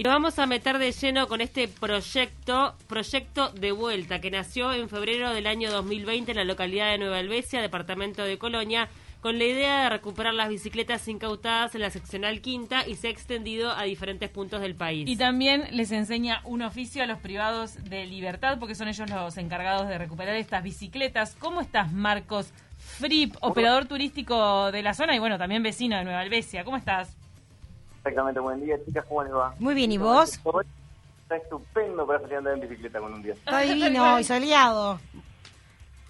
Y nos vamos a meter de lleno con este proyecto, proyecto de vuelta, que nació en febrero del año 2020 en la localidad de Nueva Albesia, departamento de Colonia, con la idea de recuperar las bicicletas incautadas en la seccional quinta y se ha extendido a diferentes puntos del país. Y también les enseña un oficio a los privados de libertad, porque son ellos los encargados de recuperar estas bicicletas. ¿Cómo estás, Marcos Fripp, operador turístico de la zona y bueno, también vecino de Nueva Albesia? ¿Cómo estás? Exactamente, buen día, chicas, ¿cómo les va? Muy bien, ¿y vos? Está estupendo para salir a andar en bicicleta con un día. Está divino y soleado.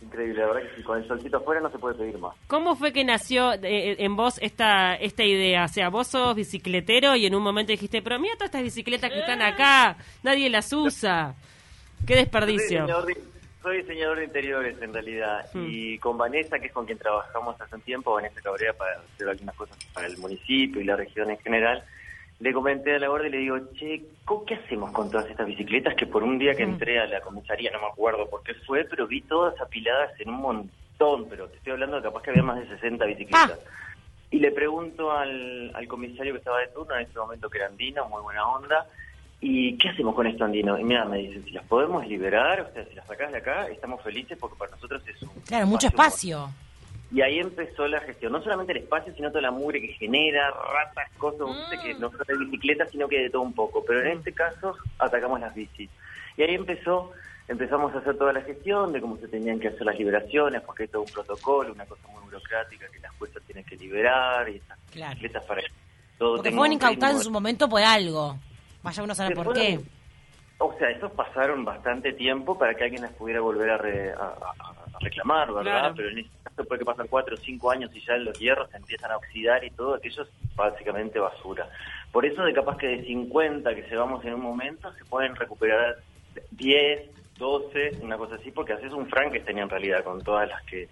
Increíble, la verdad que si con el solcito afuera no se puede pedir más. ¿Cómo fue que nació eh, en vos esta esta idea? O sea, vos sos bicicletero y en un momento dijiste, pero mira todas estas bicicletas que están acá, nadie las usa. Qué desperdicio. Soy diseñador de interiores en realidad Hmm. y con Vanessa, que es con quien trabajamos hace un tiempo, Vanessa Cabrera, para hacer algunas cosas para el municipio y la región en general, le comenté a la guardia y le digo, che, ¿cómo- ¿qué hacemos con todas estas bicicletas que por un día que entré a la comisaría, no me acuerdo por qué fue, pero vi todas apiladas en un montón, pero te estoy hablando de capaz que había más de 60 bicicletas. Y le pregunto al, al comisario que estaba de turno en ese momento, que era Andino, muy buena onda, ¿y qué hacemos con esto, Andino? Y mira, me dice, si las podemos liberar, o sea, si las sacás de acá, estamos felices porque para nosotros es un... Claro, mucho espacio. Y ahí empezó la gestión, no solamente el espacio, sino toda la mugre que genera, ratas, cosas, que no solo de bicicletas, sino que de todo un poco. Pero en este caso atacamos las bicis. Y ahí empezó, empezamos a hacer toda la gestión de cómo se tenían que hacer las liberaciones, porque hay todo un protocolo, una cosa muy burocrática que las juezas tienen que liberar y esas Claro. bicicletas para todo Porque fueron incautadas en su momento por algo. Vaya uno Se por qué. O sea, esos pasaron bastante tiempo para que alguien las pudiera volver a, re- a- a- a reclamar, ¿verdad? Claro. Pero en este caso puede que pasan cuatro o cinco años y ya los hierros se empiezan a oxidar y todo aquello es básicamente basura. Por eso de capaz que de 50 que llevamos en un momento se pueden recuperar 10, 12, una cosa así, porque haces un Frankenstein en realidad con todas las que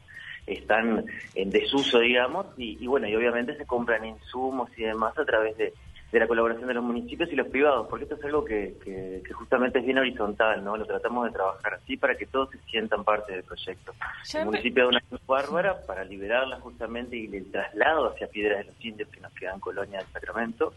están en desuso, digamos, y, y bueno, y obviamente se compran insumos y demás a través de, de la colaboración de los municipios y los privados, porque esto es algo que, que, que justamente es bien horizontal, ¿no? Lo tratamos de trabajar así para que todos se sientan parte del proyecto. Ya el me- municipio de una bárbara para liberarla justamente y el traslado hacia Piedras de los Indios que nos queda en Colonia del Sacramento.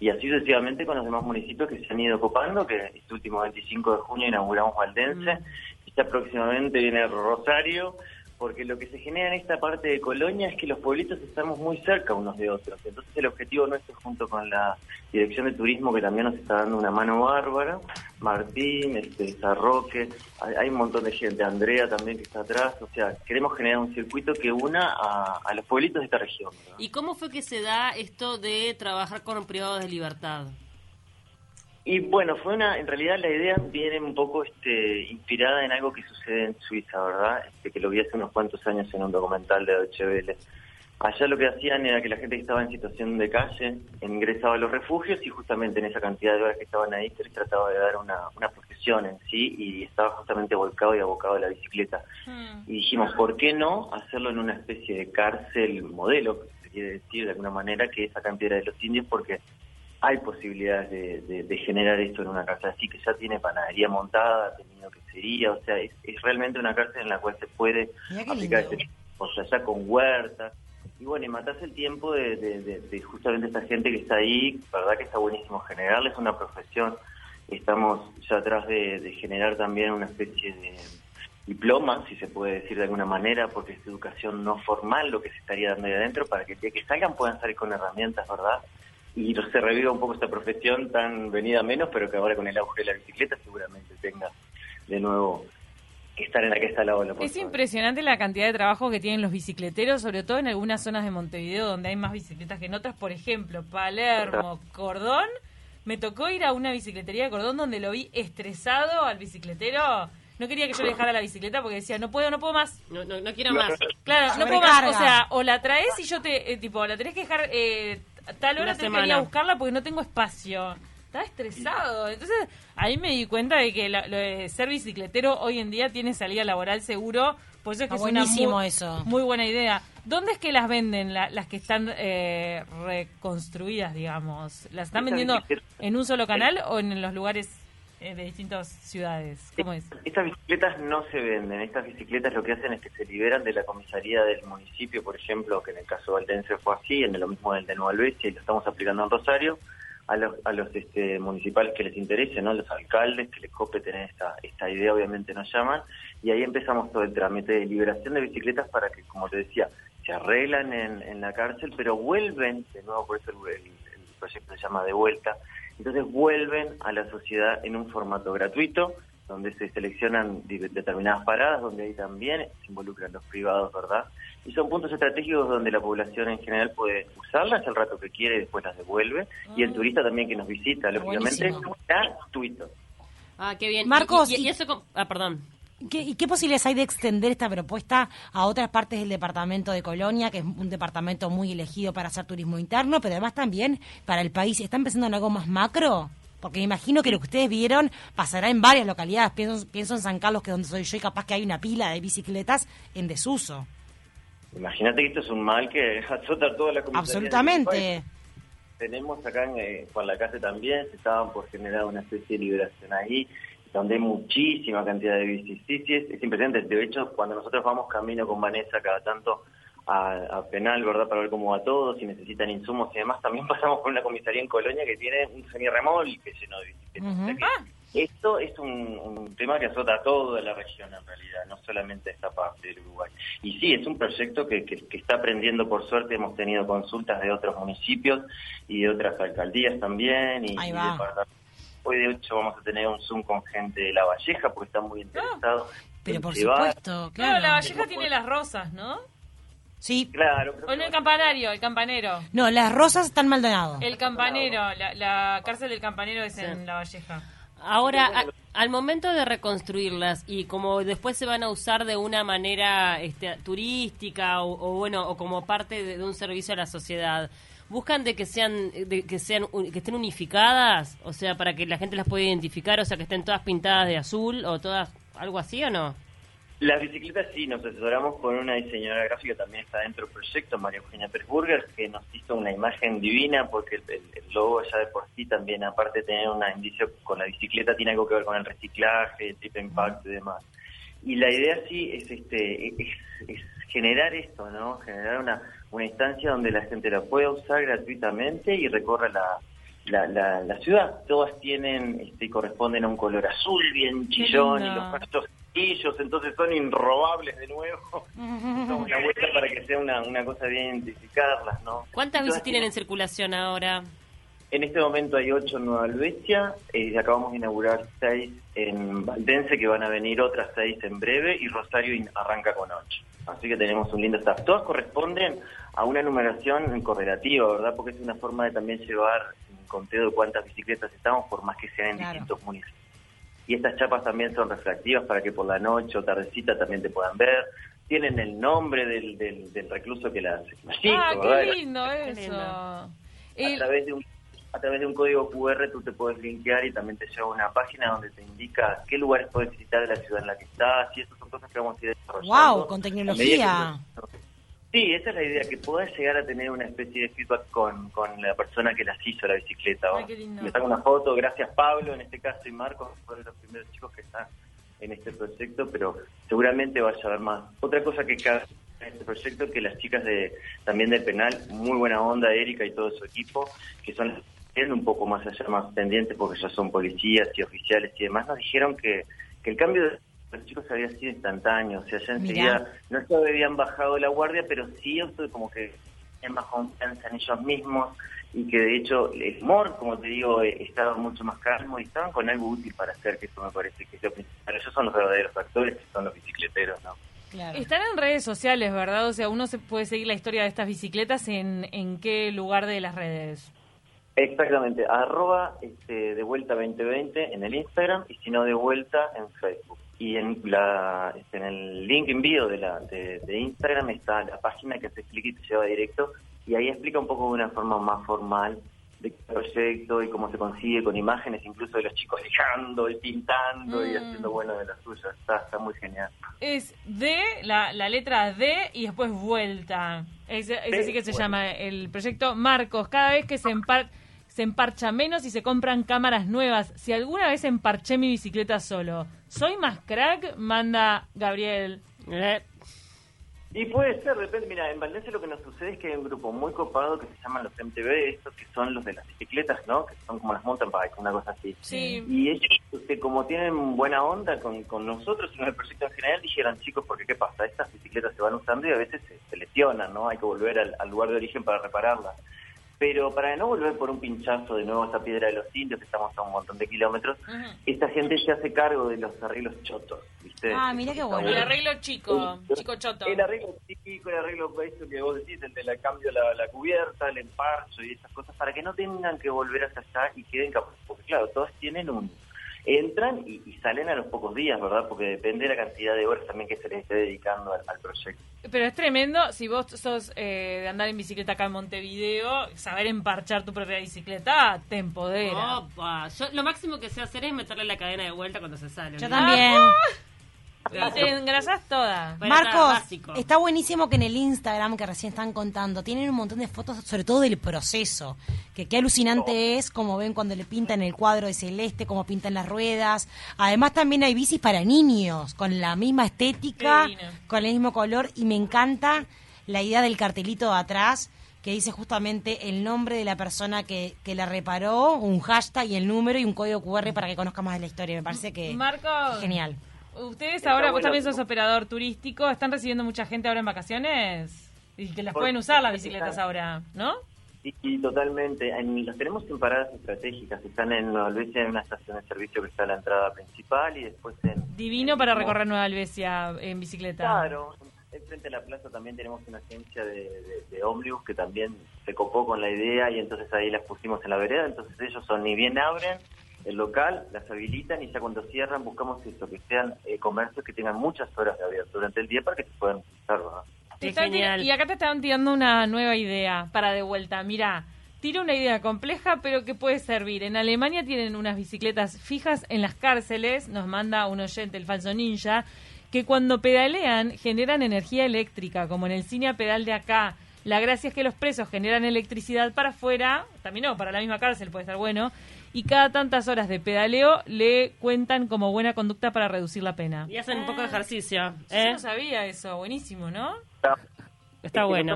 Y así sucesivamente con los demás municipios que se han ido copando, que este último 25 de junio inauguramos Valdense, y ya próximamente viene Rosario, porque lo que se genera en esta parte de Colonia es que los pueblitos estamos muy cerca unos de otros. Entonces el objetivo nuestro junto con la Dirección de Turismo, que también nos está dando una mano bárbara, Martín, este, Sarroque, hay, un montón de gente, Andrea también que está atrás, o sea, queremos generar un circuito que una a, los pueblitos de esta región. ¿Y cómo fue que se da esto de trabajar con privados de libertad? Y bueno, fue una, en realidad la idea viene un poco este, inspirada en algo que sucede en Suiza, ¿verdad? Este, que lo vi hace unos cuantos años en un documental de Deutsche Welle. Allá lo que hacían era que la gente que estaba en situación de calle ingresaba a los refugios y justamente en esa cantidad de horas que estaban ahí se les trataba de dar una, una profesión en sí y estaba justamente volcado y abocado a la bicicleta. Y dijimos, ¿por qué no hacerlo en una especie de cárcel modelo, que se quiere decir de alguna manera, que es acá en Piedra de los Indios? Porque hay posibilidades de, de- de generar esto en una cárcel así que ya tiene panadería montada, ha tenido quesería, o sea, es, es realmente una cárcel en la cual se puede aplicar este o sea, ya con huertas. Y bueno, y matás el tiempo de, justamente esta gente que está ahí, verdad que está buenísimo generarles una profesión. Estamos ya atrás de, de generar también una especie de diploma, si se puede decir de alguna manera, porque es educación no formal lo que se estaría dando ahí adentro, para que el día que salgan puedan salir con herramientas, ¿verdad? Y se reviva un poco esta profesión tan venida menos, pero que ahora con el auge de la bicicleta seguramente tenga de nuevo que estar en la que está la ola. por Es favor. impresionante la cantidad de trabajo que tienen los bicicleteros, sobre todo en algunas zonas de Montevideo donde hay más bicicletas que en otras. Por ejemplo, Palermo, Cordón. Me tocó ir a una bicicletería de Cordón donde lo vi estresado al bicicletero. No quería que yo le dejara la bicicleta porque decía, no puedo, no puedo más. No, no, no quiero más. Claro, no puedo más. O sea, o la traes y yo te, eh, tipo, la tenés que dejar eh, a tal hora Una tenés que ir a semana. buscarla porque no tengo espacio. Estaba estresado. Entonces, ahí me di cuenta de que la- lo de ser bicicletero hoy en día tiene salida laboral seguro. Por eso es que Está es una buenísimo muy, eso. muy buena idea. ¿Dónde es que las venden, la- las que están eh, reconstruidas, digamos? ¿Las están vendiendo en un solo canal o en los lugares de distintas ciudades? ¿Cómo es? Estas bicicletas no se venden. Estas bicicletas lo que hacen es que se liberan de la comisaría del municipio, por ejemplo, que en el caso de Valdense fue así, en lo mismo del de Nueva Albesia, y lo estamos aplicando en Rosario. a los, a los este, municipales que les interese, ¿no? Los alcaldes que les cope tener esta, esta idea, obviamente nos llaman, y ahí empezamos todo el trámite de liberación de bicicletas para que, como te decía, se arreglan en, en la cárcel, pero vuelven, de nuevo por eso el, el- el proyecto se llama De Vuelta, entonces vuelven a la sociedad en un formato gratuito, donde se seleccionan determinadas paradas, donde ahí también se involucran los privados, ¿verdad? Y son puntos estratégicos donde la población en general puede usarlas el rato que quiere y después las devuelve, y el turista también que nos visita, lógicamente, gratuito. Ah, qué bien. Marcos, y, y- y eso... Ah, perdón. ¿Qué, ¿Y qué posibilidades hay de extender esta propuesta a otras partes del departamento de Colonia, que es un departamento muy elegido para hacer turismo interno, pero además también para el país? ¿Están pensando en algo más macro? Porque me imagino que lo que ustedes vieron pasará en varias localidades. Pienso, pienso en San Carlos, que es donde soy yo, y capaz que hay una pila de bicicletas en desuso. Imagínate que esto es un mal que azota toda la comunidad. Absolutamente. Tenemos acá en eh, Juan la Casa también, se estaban por generar una especie de liberación ahí, donde hay muchísima cantidad de bicis. Sí, sí, es, es impresionante. De hecho, cuando nosotros vamos camino con Vanessa cada tanto a, a penal, ¿verdad? Para ver cómo va todo, si necesitan insumos y demás, también pasamos por una comisaría en Colonia que tiene un semirremolque lleno de bicicletas. Ujú. O sea que Esto es un, un tema que azota a toda la región en realidad, no solamente a esta parte del Uruguay. Y sí, es un proyecto que, que- que está aprendiendo por suerte, hemos tenido consultas de otros municipios y de otras alcaldías también. Y, y va. Hoy de hecho vamos a tener un Zoom con gente de La Valleja porque están muy interesados. Pero en por llevar- supuesto, Claro, la claro. Valleja tiene las rosas, ¿no? Sí. Claro, O no, el campanario, el campanero. No, las rosas están Maldonado. El campanero, la, la cárcel del campanero es en La Valleja. Ahora, a- al momento de reconstruirlas y como después se van a usar de una manera este, turística o, o, bueno o como parte de, de un servicio a la sociedad, buscan de que sean de que sean que estén unificadas, o sea, para que la gente las pueda identificar, o sea, que estén todas pintadas de azul o todas algo así o no? Las bicicletas sí, nos asesoramos con una diseñadora gráfica, también está dentro del proyecto, María Eugenia Persburger, que nos hizo una imagen divina porque el, logo ya de por sí también, aparte de tener un indicio con la bicicleta, tiene algo que ver con el reciclaje, el triple impacto y demás. Y la idea sí es este es, es generar esto, ¿no? Generar una, una instancia donde la gente la pueda usar gratuitamente y recorra la, la, la, la ciudad. Todas tienen este, corresponden a un color azul bien chillón y los pastos ellos entonces son inrobables de nuevo. Damos una vuelta para que sea una, una cosa bien identificarlas, ¿no? ¿Cuántas bicis tienen en circulación ahora? En este momento hay ocho en Nueva Albesia, eh, acabamos de inaugurar seis en Valdense, que van a venir otras seis en breve, y Rosario arranca con ocho. Así que tenemos un lindo staff. Todas corresponden a una numeración correlativa, ¿verdad? Porque es una forma de también llevar un conteo de cuántas bicicletas estamos, por más que sean en Claro. distintos municipios. Y estas chapas también son refractivas para que por la noche o tardecita también te puedan ver. Tienen el nombre del, del, del recluso que las, las hizo, Ah, ¿verdad? qué lindo eso. a través de un a través de un código QR tú te puedes linkear y también te lleva a una página donde te indica qué lugares puedes visitar de la ciudad en la que estás y eso son cosas que vamos a ir desarrollando. Wow, con tecnología. Sí, esa es la idea, que puedas llegar a tener una especie de feedback con, con la persona que las hizo la bicicleta. Ay, ¿no? qué lindo. Me saco una foto, gracias Pablo en este caso y Marcos, fueron los primeros chicos que están en este proyecto, pero seguramente vaya a haber más. Otra cosa que cabe en este proyecto que las chicas de también del penal, muy buena onda, Erika y todo su equipo, que son las tienen un poco más allá, más pendientes porque ya son policías y oficiales y demás, nos dijeron que, que el cambio de los chicos había sido instantáneo, o sea, ya enseguida no que habían bajado la guardia, pero sí como que tienen más confianza en ellos mismos y que de hecho el humor, como te digo, eh, estaba mucho más calmo y estaban con algo útil para hacer, que eso me parece que es lo principal. Ellos son los verdaderos actores, que son los bicicleteros, ¿no? Claro. Están en redes sociales, ¿verdad? O sea, uno se puede seguir la historia de estas bicicletas en, en qué lugar de las redes. Exactamente, arroba este, de vuelta 2020 en el Instagram y si no de vuelta en Facebook. Y en la este, en el link envío de, la, de, de Instagram está la página que se explica y te lleva directo y ahí explica un poco de una forma más formal de qué proyecto y cómo se consigue con imágenes incluso de los chicos dejando y pintando y Mm. haciendo bueno de las suyas. Está, está muy genial. Es D, la, la letra D y después vuelta. Es, es así que se vuelta. llama el proyecto Marcos. Cada vez que se, empar- se emparcha menos y se compran cámaras nuevas. Si alguna vez emparché mi bicicleta solo, ¿soy más crack? Manda Gabriel. Eh, Y puede ser, de repente, mira, en Valencia lo que nos sucede es que hay un grupo muy copado que se llaman los MTV, estos que son los de las bicicletas, ¿no? Que son como las mountain bikes, una cosa así. Sí. Y ellos, este, como tienen buena onda con, con nosotros y con el proyecto en general, dijeron, chicos, porque qué pasa? Estas bicicletas se van usando y a veces se, se lesionan, ¿no? Hay que volver al, al lugar de origen para repararlas. Pero para no volver por un pinchazo de nuevo a esa piedra de los indios, que estamos a un montón de kilómetros, esta gente se hace cargo de los arreglos chotos, ¿viste? Ah, mira qué bueno. El arreglo chico, chico choto. El arreglo chico, el arreglo eso que vos decís, el de la cambio la, la cubierta, el emparcho y esas cosas, para que no tengan que volver hasta allá y queden capaces. Porque claro, todos tienen un... Entran y, y salen a los pocos días, ¿verdad? Porque depende de la cantidad de horas también que se les esté dedicando al, al proyecto. Pero es tremendo, si vos sos eh, de andar en bicicleta acá en Montevideo, saber emparchar tu propia bicicleta te empodera. Opa, yo lo máximo que sé hacer es meterle la cadena de vuelta cuando se sale. Yo ¿no? también. Te engrasás toda. Marcos, está buenísimo que en el Instagram que recién están contando tienen un montón de fotos, sobre todo del proceso. Que qué alucinante es, como ven cuando le pintan el cuadro de celeste, cómo pintan las ruedas. Además también hay bicis para niños, con la misma estética, con el mismo color. Y me encanta la idea del cartelito de atrás que dice justamente el nombre de la persona que, que la reparó, un hashtag y el número y un código QR para que conozca más de la historia. Me parece que Marcos, genial. Ustedes Está ahora, vos también sos operador turístico, ¿están recibiendo mucha gente ahora en vacaciones? Y que las pueden usar las bicicletas están. ahora, ¿no? Y, y totalmente, en- las tenemos en paradas estratégicas, están en Nueva Albesia, en una estación de servicio que está a la entrada principal y después en... Divino en- para recorrer Nueva Albesia en bicicleta. Claro, frente a la plaza también tenemos una agencia de, de, de ómnibus que también se copó con la idea y entonces ahí las pusimos en la vereda, entonces ellos son ni bien abren el local, las habilitan y ya cuando cierran buscamos eso, que sean eh, comercios que tengan muchas horas de abierto durante el día para que se puedan genial. tir- Y acá te estaban tirando una nueva idea para de vuelta. Mira, tiro una idea compleja, pero que puede servir. En Alemania tienen unas bicicletas fijas en las cárceles, nos manda un oyente, el falso ninja, que cuando pedalean generan energía eléctrica, como en el cine a pedal de acá. La gracia es que los presos generan electricidad para afuera, también no, para la misma cárcel puede estar bueno, y cada tantas horas de pedaleo le cuentan como buena conducta para reducir la pena. Y hacen un poco de ejercicio. Yo ¿eh? no sabía eso, buenísimo, ¿no? Está, Está es bueno.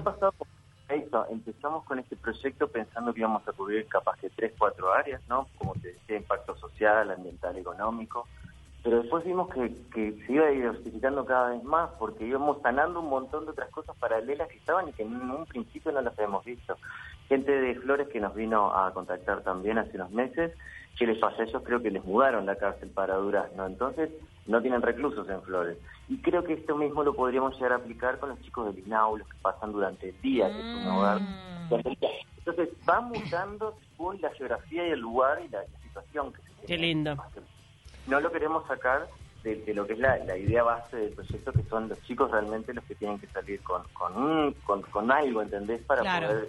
eso. Empezamos con este proyecto pensando que íbamos a cubrir capaz que tres, cuatro áreas, ¿no? Como te decía, impacto social, ambiental, económico. Pero después vimos que, que se iba diversificando cada vez más porque íbamos sanando un montón de otras cosas paralelas que estaban y que en un principio no las habíamos visto. Gente de Flores que nos vino a contactar también hace unos meses. ¿Qué les pasa? Ellos creo que les mudaron la cárcel para Durazno, entonces no tienen reclusos en Flores. Y creo que esto mismo lo podríamos llegar a aplicar con los chicos del INAU, los que pasan durante el día, que es un hogar. Mm. Entonces va mutando según la geografía y el lugar y la situación que se Qué tiene. lindo. No lo queremos sacar de, de lo que es la, la idea base del proyecto, que son los chicos realmente los que tienen que salir con, con, con, con algo, ¿entendés? Para Claro. poder...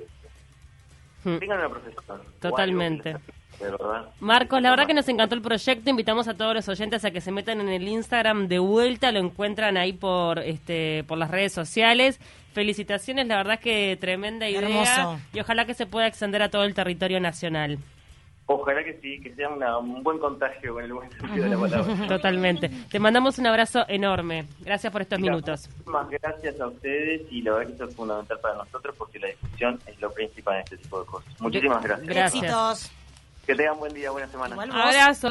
Hmm. Tengan una profesión. Totalmente. De verdad. Marcos, la verdad que nos encantó el proyecto. Invitamos a todos los oyentes a que se metan en el Instagram de vuelta. Lo encuentran ahí por este por las redes sociales. Felicitaciones, la verdad que tremenda idea. Hermoso. Y ojalá que se pueda extender a todo el territorio nacional. Ojalá que sí, que sea una- un buen contagio con el buen sentido de la palabra. Totalmente. Te mandamos un abrazo enorme. Gracias por estos minutos. Muchísimas gracias a ustedes y la verdad que eso es fundamental para nosotros porque la discusión es lo principal en este tipo de cosas. Muchísimas gracias. Gracias. Que tengan buen día, buena semana. Abrazo.